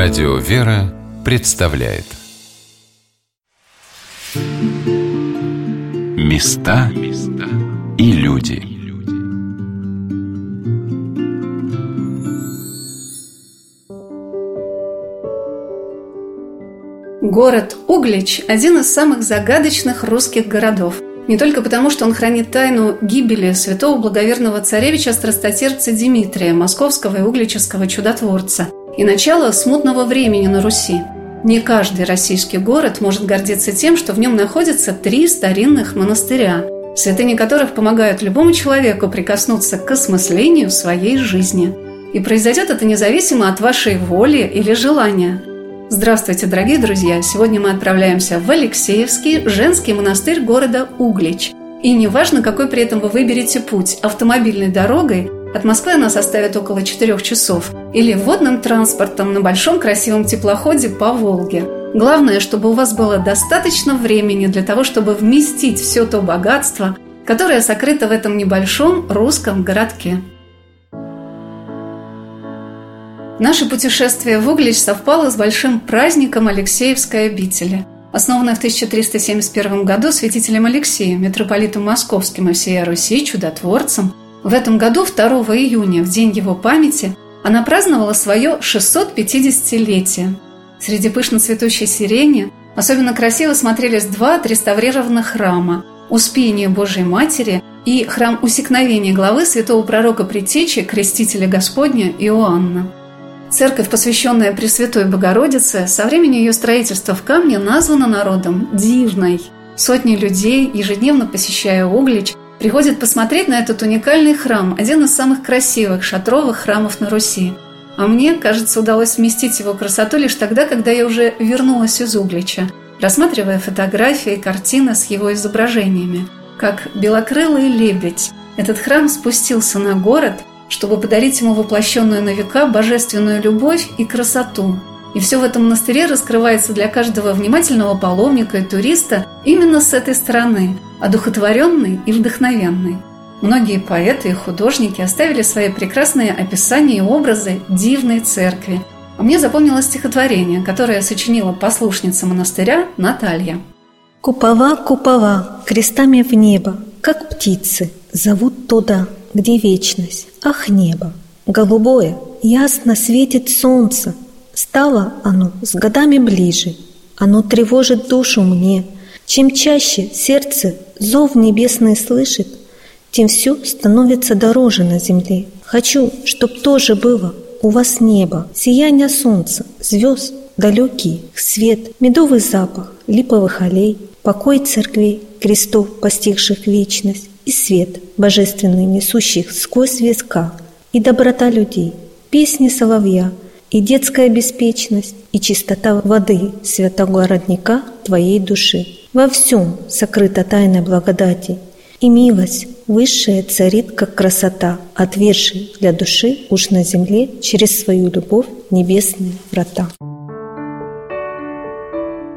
Радио «Вера» представляет. Места и люди. Город Углич – один из самых загадочных русских городов – не только потому, что он хранит тайну гибели святого благоверного царевича страстотерпца Дмитрия, московского и углического чудотворца, и начало смутного времени на Руси. Не каждый российский город может гордиться тем, что в нем находятся три старинных монастыря, святыни которых помогают любому человеку прикоснуться к осмыслению своей жизни. И произойдет это независимо от вашей воли или желания – Здравствуйте, дорогие друзья! Сегодня мы отправляемся в Алексеевский женский монастырь города Углич. И неважно, какой при этом вы выберете путь – автомобильной дорогой, от Москвы она составит около 4 часов, или водным транспортом на большом красивом теплоходе по Волге. Главное, чтобы у вас было достаточно времени для того, чтобы вместить все то богатство, которое сокрыто в этом небольшом русском городке. Наше путешествие в Углич совпало с большим праздником Алексеевской обители. Основанной в 1371 году святителем Алексеем, митрополитом Московским и всей Руси, чудотворцем, в этом году, 2 июня, в день его памяти, она праздновала свое 650-летие. Среди пышно цветущей сирени особенно красиво смотрелись два отреставрированных храма – Успение Божией Матери и храм Усекновения главы святого пророка Притечи, крестителя Господня Иоанна – Церковь, посвященная Пресвятой Богородице, со времени ее строительства в камне названа народом Дивной. Сотни людей, ежедневно посещая Углич, приходят посмотреть на этот уникальный храм, один из самых красивых шатровых храмов на Руси. А мне, кажется, удалось вместить его красоту лишь тогда, когда я уже вернулась из Углича, рассматривая фотографии и картины с его изображениями. Как белокрылый лебедь, этот храм спустился на город – чтобы подарить ему воплощенную на века божественную любовь и красоту. И все в этом монастыре раскрывается для каждого внимательного паломника и туриста именно с этой стороны, одухотворенной и вдохновенной. Многие поэты и художники оставили свои прекрасные описания и образы дивной церкви. А мне запомнилось стихотворение, которое сочинила послушница монастыря Наталья. «Купова, купова, крестами в небо, как птицы, зовут туда, где вечность, ах небо, голубое, ясно светит солнце. Стало оно с годами ближе, оно тревожит душу мне. Чем чаще сердце зов небесный слышит, тем все становится дороже на земле. Хочу, чтоб тоже было у вас небо, сияние солнца, звезд, далекий свет, медовый запах липовых аллей, покой церквей, крестов, постигших вечность, и свет божественный, несущих сквозь веска, и доброта людей, песни соловья, и детская беспечность, и чистота воды святого родника твоей души. Во всем сокрыта тайна благодати, и милость высшая царит, как красота, отверший для души уж на земле через свою любовь небесные врата.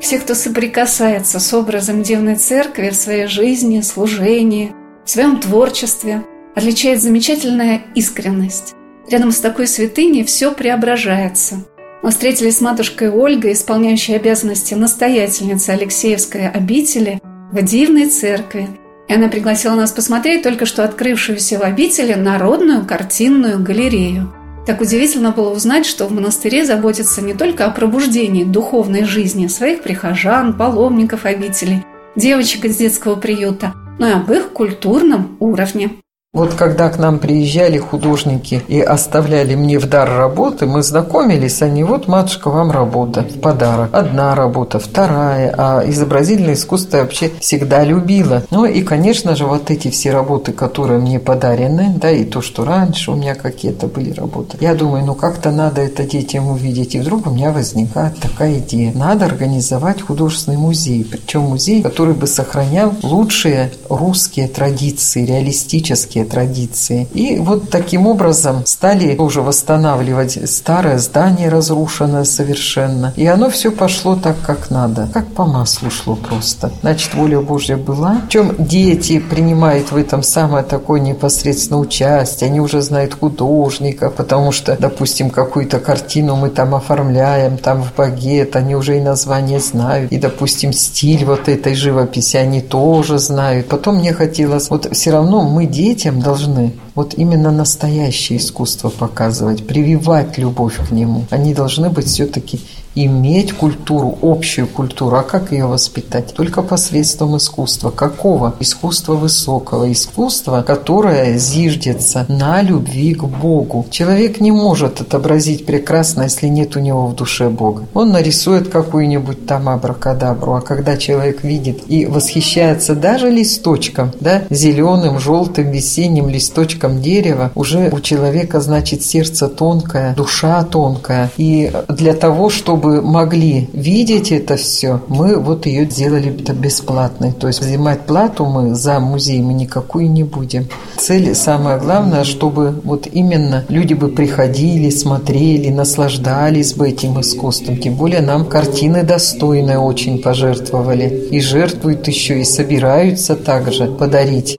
Все, кто соприкасается с образом Девной Церкви в своей жизни, служении – в своем творчестве отличает замечательная искренность. Рядом с такой святыней все преображается. Мы встретились с матушкой Ольгой, исполняющей обязанности настоятельницы Алексеевской обители в Дивной церкви. И она пригласила нас посмотреть только что открывшуюся в обители народную картинную галерею. Так удивительно было узнать, что в монастыре заботятся не только о пробуждении духовной жизни своих прихожан, паломников обители, девочек из детского приюта – но и об их культурном уровне. Вот когда к нам приезжали художники и оставляли мне в дар работы, мы знакомились, они вот, матушка, вам работа, в подарок. Одна работа, вторая, а изобразительное искусство я вообще всегда любила. Ну и, конечно же, вот эти все работы, которые мне подарены, да, и то, что раньше у меня какие-то были работы. Я думаю, ну как-то надо это детям увидеть. И вдруг у меня возникает такая идея. Надо организовать художественный музей, причем музей, который бы сохранял лучшие русские традиции, реалистические старые традиции. И вот таким образом стали уже восстанавливать старое здание, разрушенное совершенно. И оно все пошло так, как надо. Как по маслу шло просто. Значит, воля Божья была. Чем дети принимают в этом самое такое непосредственное участие. Они уже знают художника, потому что, допустим, какую-то картину мы там оформляем, там в багет, они уже и название знают. И, допустим, стиль вот этой живописи они тоже знают. Потом мне хотелось, вот все равно мы детям должны вот именно настоящее искусство показывать, прививать любовь к нему. Они должны быть все-таки иметь культуру, общую культуру. А как ее воспитать? Только посредством искусства. Какого? Искусства высокого. Искусства, которое зиждется на любви к Богу. Человек не может отобразить прекрасно, если нет у него в душе Бога. Он нарисует какую-нибудь там абракадабру, а когда человек видит и восхищается даже листочком, да, зеленым, желтым, весенним листочком дерева, уже у человека, значит, сердце тонкое, душа тонкая. И для того, чтобы могли видеть это все, мы вот ее сделали бесплатной. То есть взимать плату мы за музей мы никакую не будем. Цель самое главное, чтобы вот именно люди бы приходили, смотрели, наслаждались бы этим искусством. Тем более нам картины достойные очень пожертвовали. И жертвуют еще, и собираются также подарить.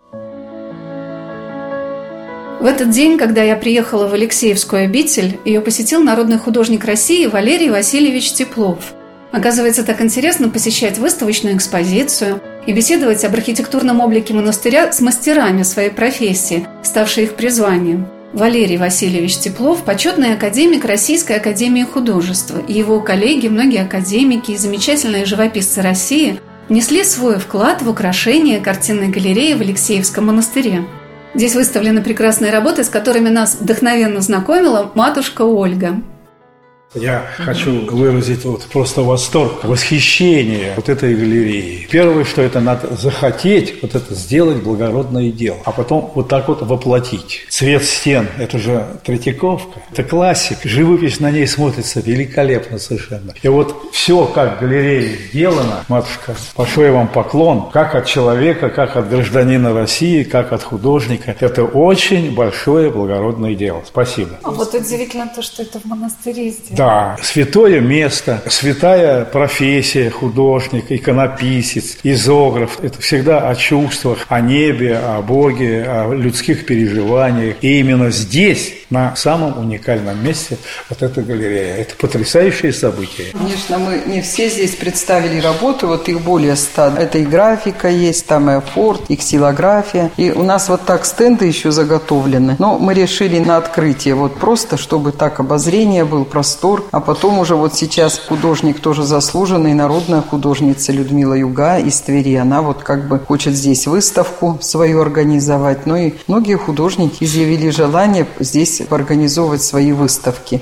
В этот день, когда я приехала в Алексеевскую обитель, ее посетил народный художник России Валерий Васильевич Теплов. Оказывается, так интересно посещать выставочную экспозицию и беседовать об архитектурном облике монастыря с мастерами своей профессии, ставшей их призванием. Валерий Васильевич Теплов – почетный академик Российской академии художества, и его коллеги, многие академики и замечательные живописцы России внесли свой вклад в украшение картинной галереи в Алексеевском монастыре. Здесь выставлены прекрасные работы, с которыми нас вдохновенно знакомила матушка Ольга. Я хочу выразить вот просто восторг, восхищение вот этой галереей. Первое, что это надо захотеть, вот это сделать благородное дело, а потом вот так вот воплотить. Цвет стен – это же Третьяковка, это классик. Живопись на ней смотрится великолепно совершенно. И вот все, как галерея сделано, матушка, большой вам поклон, как от человека, как от гражданина России, как от художника. Это очень большое благородное дело. Спасибо. А вот удивительно то, что это в монастыре сделано. Да, святое место, святая профессия, художник, иконописец, изограф. Это всегда о чувствах, о небе, о Боге, о людских переживаниях. И именно здесь, на самом уникальном месте, вот эта галерея. Это потрясающее событие. Конечно, мы не все здесь представили работы, вот их более ста. Это и графика есть, там и афорт, и ксилография. И у нас вот так стенды еще заготовлены. Но мы решили на открытие, вот просто, чтобы так обозрение был простор, Петербург, а потом уже вот сейчас художник тоже заслуженный, народная художница Людмила Юга из Твери, она вот как бы хочет здесь выставку свою организовать, ну и многие художники изъявили желание здесь организовывать свои выставки.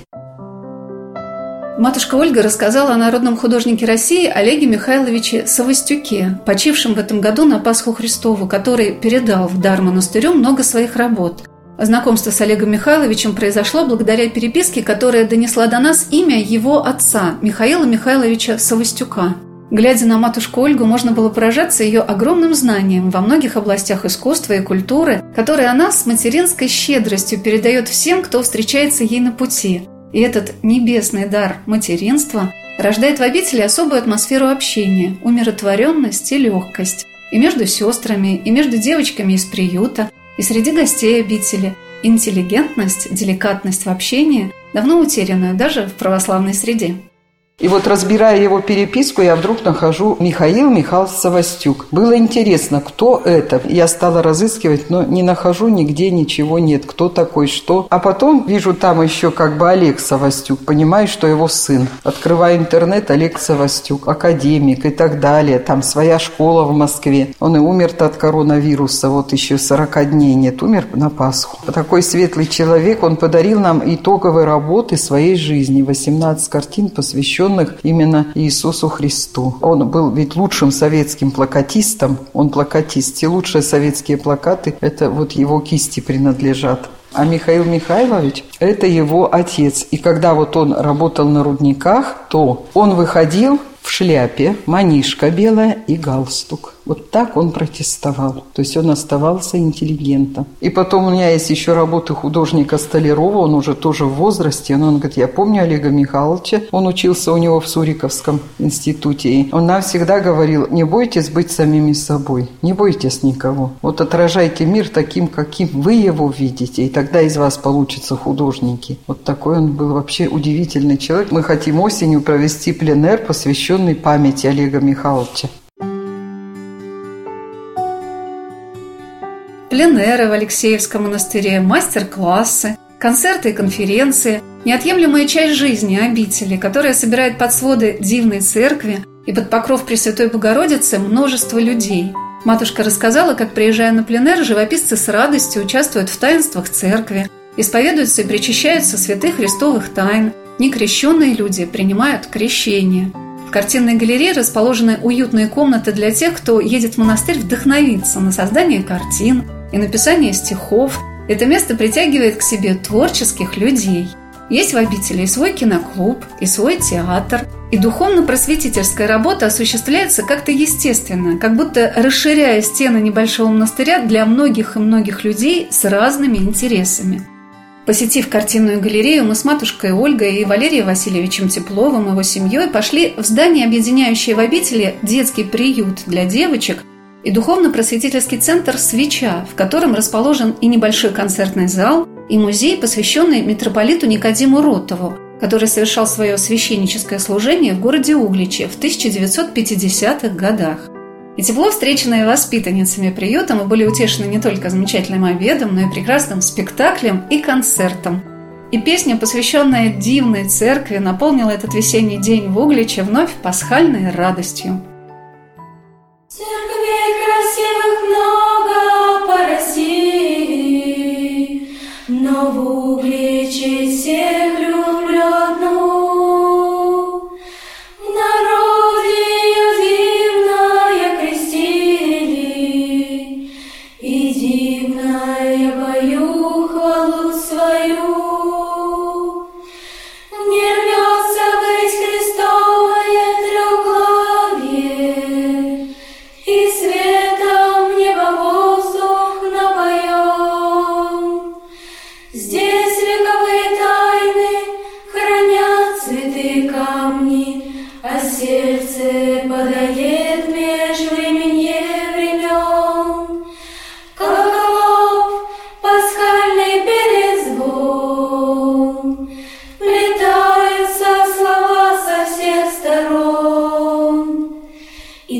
Матушка Ольга рассказала о народном художнике России Олеге Михайловиче Савостюке, почившем в этом году на Пасху Христову, который передал в дар монастырю много своих работ. Знакомство с Олегом Михайловичем произошло благодаря переписке, которая донесла до нас имя его отца, Михаила Михайловича Савостюка. Глядя на матушку Ольгу, можно было поражаться ее огромным знанием во многих областях искусства и культуры, которые она с материнской щедростью передает всем, кто встречается ей на пути. И этот небесный дар материнства рождает в обители особую атмосферу общения, умиротворенность и легкость. И между сестрами, и между девочками из приюта – и среди гостей обители интеллигентность, деликатность в общении, давно утерянную даже в православной среде. И вот разбирая его переписку, я вдруг нахожу Михаил Михайлович Савостюк. Было интересно, кто это. Я стала разыскивать, но не нахожу нигде ничего нет. Кто такой, что. А потом вижу там еще как бы Олег Савостюк. Понимаю, что его сын. Открываю интернет, Олег Савостюк, академик и так далее. Там своя школа в Москве. Он и умер-то от коронавируса. Вот еще 40 дней нет. Умер на Пасху. Такой светлый человек. Он подарил нам итоговые работы своей жизни. 18 картин, посвященных посвященных именно Иисусу Христу. Он был ведь лучшим советским плакатистом, он плакатист. И лучшие советские плакаты – это вот его кисти принадлежат. А Михаил Михайлович – это его отец. И когда вот он работал на рудниках, то он выходил в шляпе, манишка белая и галстук. Вот так он протестовал. То есть он оставался интеллигентом. И потом у меня есть еще работы художника Столярова, он уже тоже в возрасте. Но он говорит, я помню Олега Михайловича, он учился у него в Суриковском институте. И он нам всегда говорил, не бойтесь быть самими собой, не бойтесь никого. Вот отражайте мир таким, каким вы его видите, и тогда из вас получатся художники. Вот такой он был вообще удивительный человек. Мы хотим осенью провести пленер, посвященный памяти Олега Михайловича. Пленеры в Алексеевском монастыре, мастер-классы, концерты и конференции – неотъемлемая часть жизни обители, которая собирает под своды дивной церкви и под покров Пресвятой Богородицы множество людей. Матушка рассказала, как, приезжая на пленер, живописцы с радостью участвуют в таинствах церкви, исповедуются и причащаются святых христовых тайн, некрещенные люди принимают крещение – в картинной галерее расположены уютные комнаты для тех, кто едет в монастырь вдохновиться на создание картин, и написание стихов. Это место притягивает к себе творческих людей. Есть в обители и свой киноклуб, и свой театр. И духовно-просветительская работа осуществляется как-то естественно, как будто расширяя стены небольшого монастыря для многих и многих людей с разными интересами. Посетив картинную галерею, мы с матушкой Ольгой и Валерием Васильевичем Тепловым и его семьей пошли в здание, объединяющее в обители детский приют для девочек – и духовно-просветительский центр «Свеча», в котором расположен и небольшой концертный зал, и музей, посвященный митрополиту Никодиму Ротову, который совершал свое священническое служение в городе Угличе в 1950-х годах. И тепло встреченные воспитанницами приюта мы были утешены не только замечательным обедом, но и прекрасным спектаклем и концертом. И песня, посвященная дивной церкви, наполнила этот весенний день в Угличе вновь пасхальной радостью красивых много по России, но в угличе сердце.